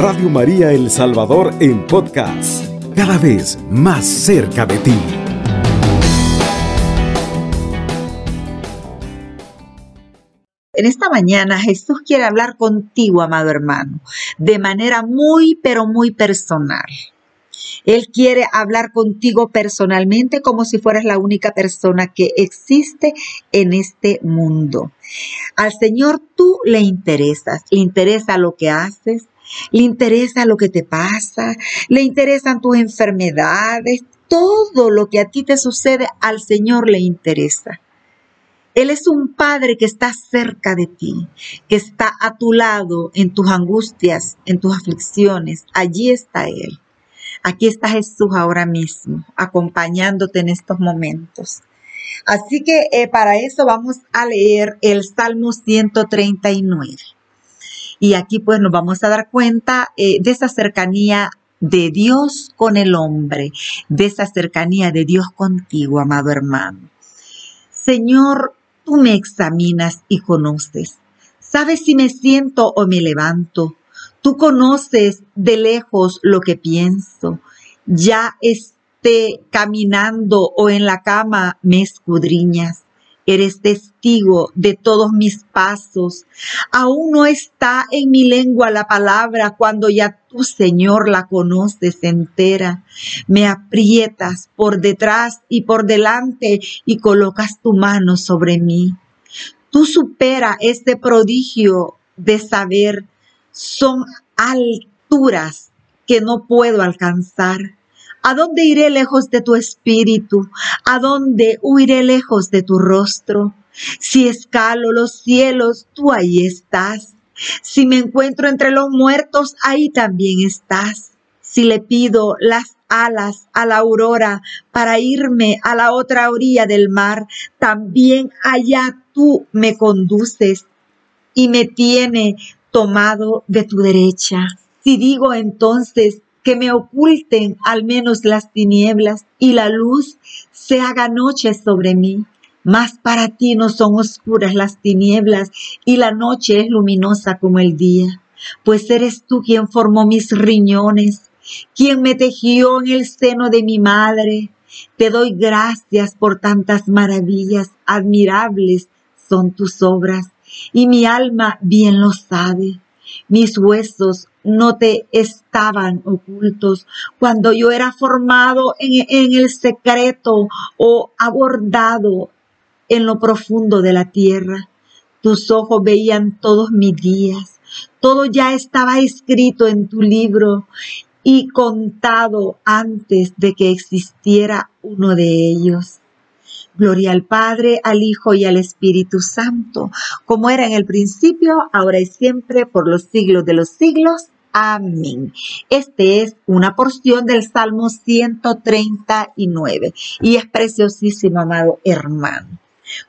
Radio María El Salvador en podcast, cada vez más cerca de ti. En esta mañana Jesús quiere hablar contigo, amado hermano, de manera muy, pero muy personal. Él quiere hablar contigo personalmente como si fueras la única persona que existe en este mundo. Al Señor tú le interesas, le interesa lo que haces, le interesa lo que te pasa, le interesan tus enfermedades, todo lo que a ti te sucede, al Señor le interesa. Él es un Padre que está cerca de ti, que está a tu lado en tus angustias, en tus aflicciones. Allí está Él. Aquí está Jesús ahora mismo, acompañándote en estos momentos. Así que eh, para eso vamos a leer el Salmo 139. Y aquí pues nos vamos a dar cuenta eh, de esa cercanía de Dios con el hombre, de esa cercanía de Dios contigo, amado hermano. Señor, tú me examinas y conoces. Sabes si me siento o me levanto. Tú conoces de lejos lo que pienso. Ya esté caminando o en la cama, me escudriñas. Eres testigo de todos mis pasos. Aún no está en mi lengua la palabra cuando ya tu Señor la conoces entera. Me aprietas por detrás y por delante y colocas tu mano sobre mí. Tú supera este prodigio de saber son alturas que no puedo alcanzar. ¿A dónde iré lejos de tu espíritu? ¿A dónde huiré lejos de tu rostro? Si escalo los cielos, tú ahí estás. Si me encuentro entre los muertos, ahí también estás. Si le pido las alas a la aurora para irme a la otra orilla del mar, también allá tú me conduces y me tiene tomado de tu derecha. Si digo entonces que me oculten al menos las tinieblas y la luz se haga noche sobre mí, mas para ti no son oscuras las tinieblas y la noche es luminosa como el día, pues eres tú quien formó mis riñones, quien me tejió en el seno de mi madre. Te doy gracias por tantas maravillas, admirables son tus obras y mi alma bien lo sabe. Mis huesos no te estaban ocultos cuando yo era formado en, el secreto o abordado en lo profundo de la tierra. Tus ojos veían todos mis días. Todo ya estaba escrito en tu libro y contado antes de que existiera uno de ellos. Gloria al Padre, al Hijo y al Espíritu Santo, como era en el principio, ahora y siempre, por los siglos de los siglos. Amén. Este es una porción del Salmo 139 y es preciosísimo, amado hermano.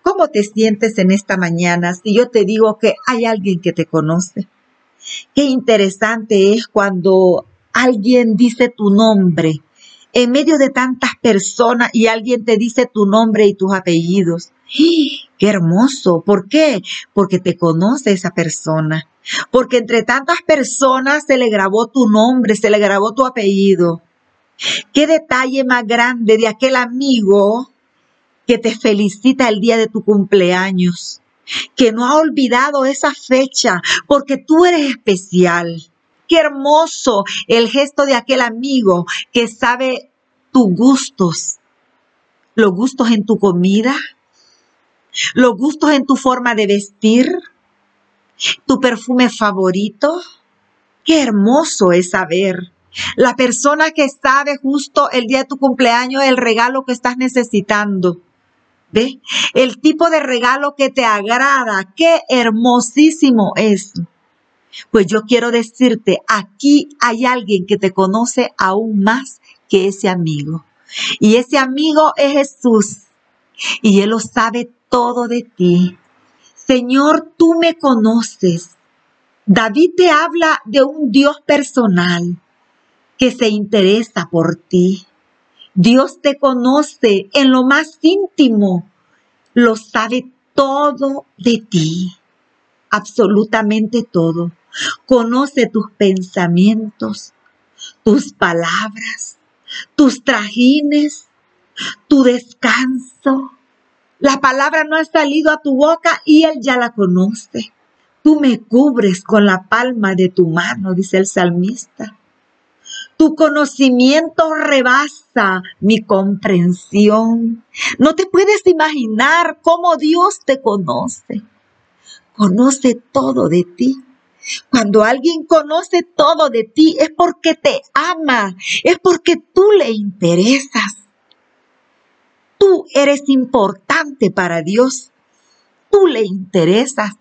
¿Cómo te sientes en esta mañana si yo te digo que hay alguien que te conoce? Qué interesante es cuando alguien dice tu nombre en medio de tantas personas y alguien te dice tu nombre y tus apellidos. ¡Qué hermoso! ¿Por qué? Porque te conoce esa persona. Porque entre tantas personas se le grabó tu nombre, se le grabó tu apellido. ¿Qué detalle más grande de aquel amigo que te felicita el día de tu cumpleaños? Que no ha olvidado esa fecha porque tú eres especial Qué hermoso el gesto de aquel amigo que sabe tus gustos, los gustos en tu comida, los gustos en tu forma de vestir, tu perfume favorito. Qué hermoso es saber. La persona que sabe justo el día de tu cumpleaños el regalo que estás necesitando. ¿Ve? El tipo de regalo que te agrada. Qué hermosísimo es. Pues yo quiero decirte, aquí hay alguien que te conoce aún más que ese amigo. Y ese amigo es Jesús. Y Él lo sabe todo de ti. Señor, tú me conoces. David te habla de un Dios personal que se interesa por ti. Dios te conoce en lo más íntimo. Lo sabe todo de ti. Absolutamente todo. Conoce tus pensamientos, tus palabras, tus trajines, tu descanso. La palabra no ha salido a tu boca y Él ya la conoce. Tú me cubres con la palma de tu mano, dice el salmista. Tu conocimiento rebasa mi comprensión. No te puedes imaginar cómo Dios te conoce. Conoce todo de ti. Cuando alguien conoce todo de ti es porque te ama, es porque tú le interesas. Tú eres importante para Dios. Tú le interesas.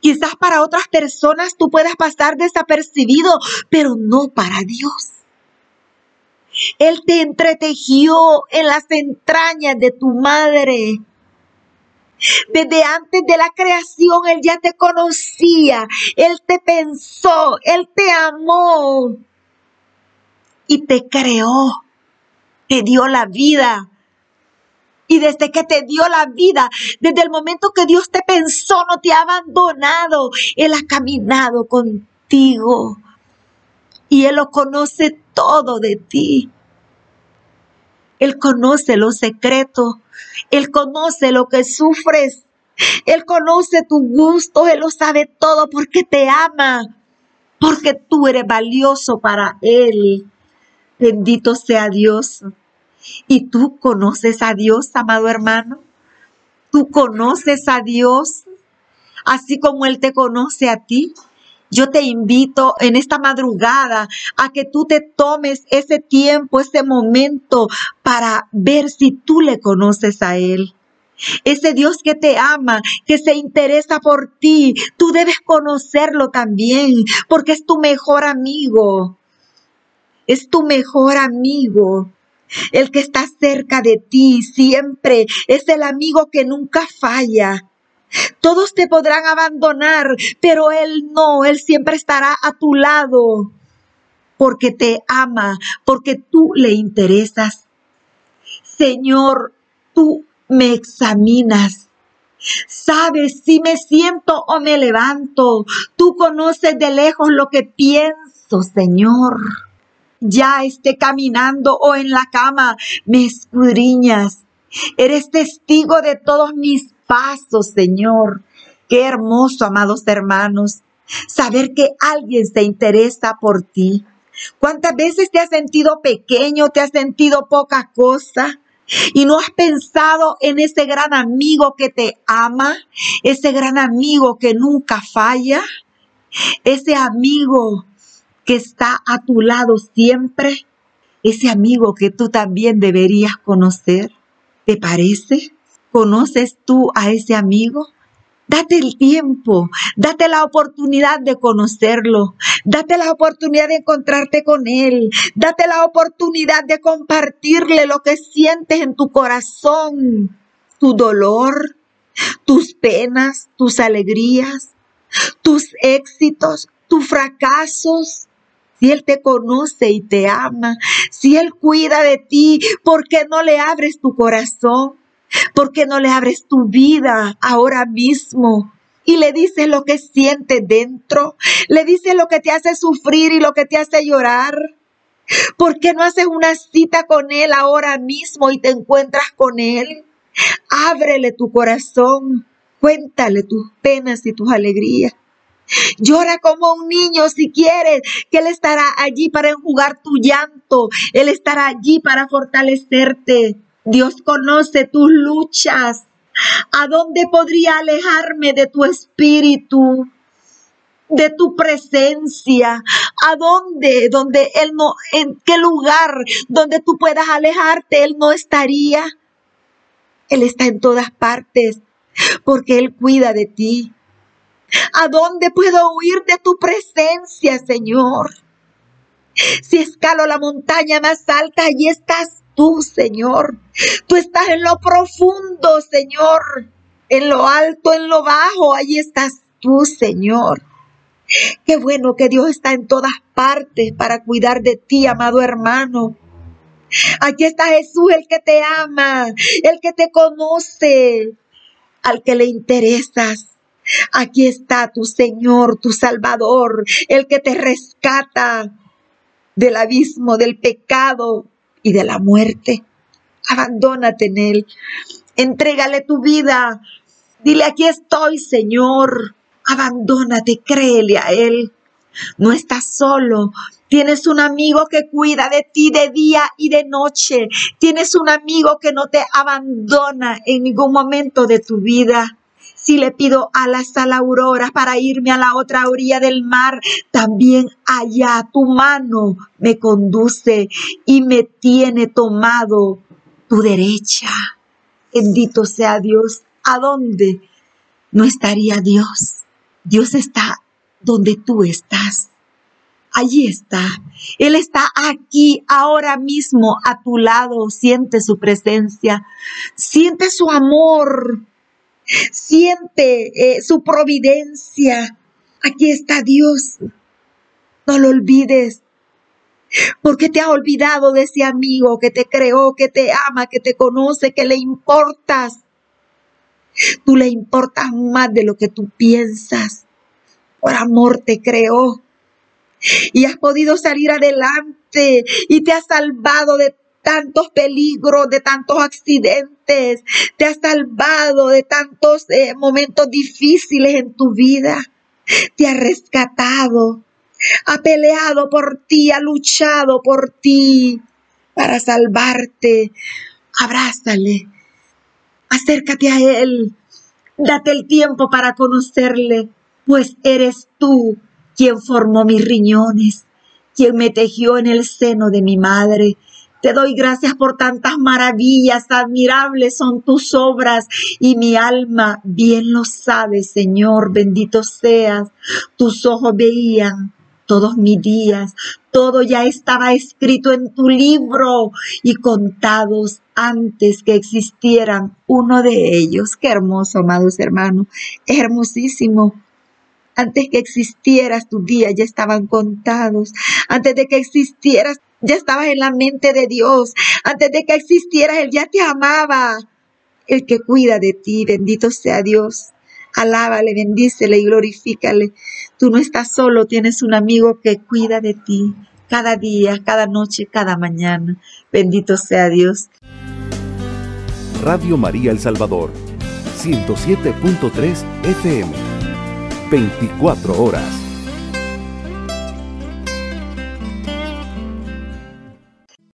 Quizás para otras personas tú puedas pasar desapercibido, pero no para Dios. Él te entretejió en las entrañas de tu madre. Desde antes de la creación, Él ya te conocía, Él te pensó, Él te amó y te creó, te dio la vida. Y desde que te dio la vida, desde el momento que Dios te pensó, no te ha abandonado, Él ha caminado contigo y Él lo conoce todo de ti. Él conoce los secretos, Él conoce lo que sufres, Él conoce tu gusto, Él lo sabe todo porque te ama, porque tú eres valioso para Él. Bendito sea Dios. ¿Y tú conoces a Dios, amado hermano? ¿Tú conoces a Dios así como Él te conoce a ti? Yo te invito en esta madrugada a que tú te tomes ese tiempo, ese momento para ver si tú le conoces a Él. Ese Dios que te ama, que se interesa por ti, tú debes conocerlo también, porque es tu mejor amigo. Es tu mejor amigo. El que está cerca de ti siempre es el amigo que nunca falla. Todos te podrán abandonar, pero Él no, Él siempre estará a tu lado porque te ama, porque tú le interesas. Señor, tú me examinas. Sabes si me siento o me levanto. Tú conoces de lejos lo que pienso, Señor. Ya esté caminando o en la cama, me escudriñas. Eres testigo de todos mis paso, Señor. Qué hermoso, amados hermanos, saber que alguien se interesa por ti. ¿Cuántas veces te has sentido pequeño, te has sentido poca cosa? Y no has pensado en ese gran amigo que te ama, ese gran amigo que nunca falla, ese amigo que está a tu lado siempre, ese amigo que tú también deberías conocer. ¿Te parece? ¿Conoces tú a ese amigo? Date el tiempo, date la oportunidad de conocerlo, date la oportunidad de encontrarte con él, date la oportunidad de compartirle lo que sientes en tu corazón, tu dolor, tus penas, tus alegrías, tus éxitos, tus fracasos. Si Él te conoce y te ama, si Él cuida de ti, ¿por qué no le abres tu corazón? ¿Por qué no le abres tu vida ahora mismo? Y le dices lo que sientes dentro. Le dices lo que te hace sufrir y lo que te hace llorar. ¿Por qué no haces una cita con Él ahora mismo y te encuentras con Él? Ábrele tu corazón. Cuéntale tus penas y tus alegrías. Llora como un niño si quieres, que Él estará allí para enjugar tu llanto. Él estará allí para fortalecerte. Dios conoce tus luchas. ¿A dónde podría alejarme de tu espíritu? de tu presencia, a dónde, donde Él no, en qué lugar donde tú puedas alejarte, Él no estaría. Él está en todas partes, porque Él cuida de ti. ¿A dónde puedo huir de tu presencia, Señor? Si escalo la montaña más alta, allí estás tú, Señor. Tú estás en lo profundo, Señor. En lo alto, en lo bajo, ahí estás tú, Señor. Qué bueno que Dios está en todas partes para cuidar de ti, amado hermano. Aquí está Jesús, el que te ama, el que te conoce, al que le interesas, Aquí está tu Señor, tu Salvador, el que te rescata del abismo, del pecado y de la muerte. Abandónate en Él. Entrégale tu vida. Dile, aquí estoy, Señor. Abandónate, créele a Él. No estás solo. Tienes un amigo que cuida de ti de día y de noche. Tienes un amigo que no te abandona en ningún momento de tu vida. Si le pido alas a la aurora para irme a la otra orilla del mar, también allá tu mano me conduce y me tiene tomado tu derecha. Bendito sea Dios. ¿A dónde no estaría Dios? Dios está donde tú estás. Allí está. Él está aquí, ahora mismo, a tu lado. Siente su presencia. Siente su amor. Siente eh, su providencia. Aquí está Dios. No lo olvides. Porque te ha olvidado de ese amigo que te creó, que te ama, que te conoce, que le importas. Tú le importas más de lo que tú piensas. Por amor te creó. Y has podido salir adelante y te ha salvado de tantos peligros, de tantos accidentes, te ha salvado de tantos eh, momentos difíciles en tu vida, te ha rescatado, ha peleado por ti, ha luchado por ti para salvarte. Abrázale, acércate a Él, date el tiempo para conocerle, pues eres tú quien formó mis riñones, quien me tejió en el seno de mi madre, te doy gracias por tantas maravillas, admirables son tus obras y mi alma bien lo sabe, Señor, bendito seas. Tus ojos veían todos mis días, todo ya estaba escrito en tu libro y contados antes que existieran uno de ellos. Qué hermoso, amados hermanos, es hermosísimo. Antes que existieras tus días ya estaban contados. Antes de que existieras ya estabas en la mente de Dios. Antes de que existieras, Él ya te amaba. El que cuida de ti, bendito sea Dios. Alábale, bendícele y glorifícale. Tú no estás solo, tienes un amigo que cuida de ti cada día, cada noche, cada mañana. Bendito sea Dios. Radio María El Salvador, 107.3 FM, 24 horas.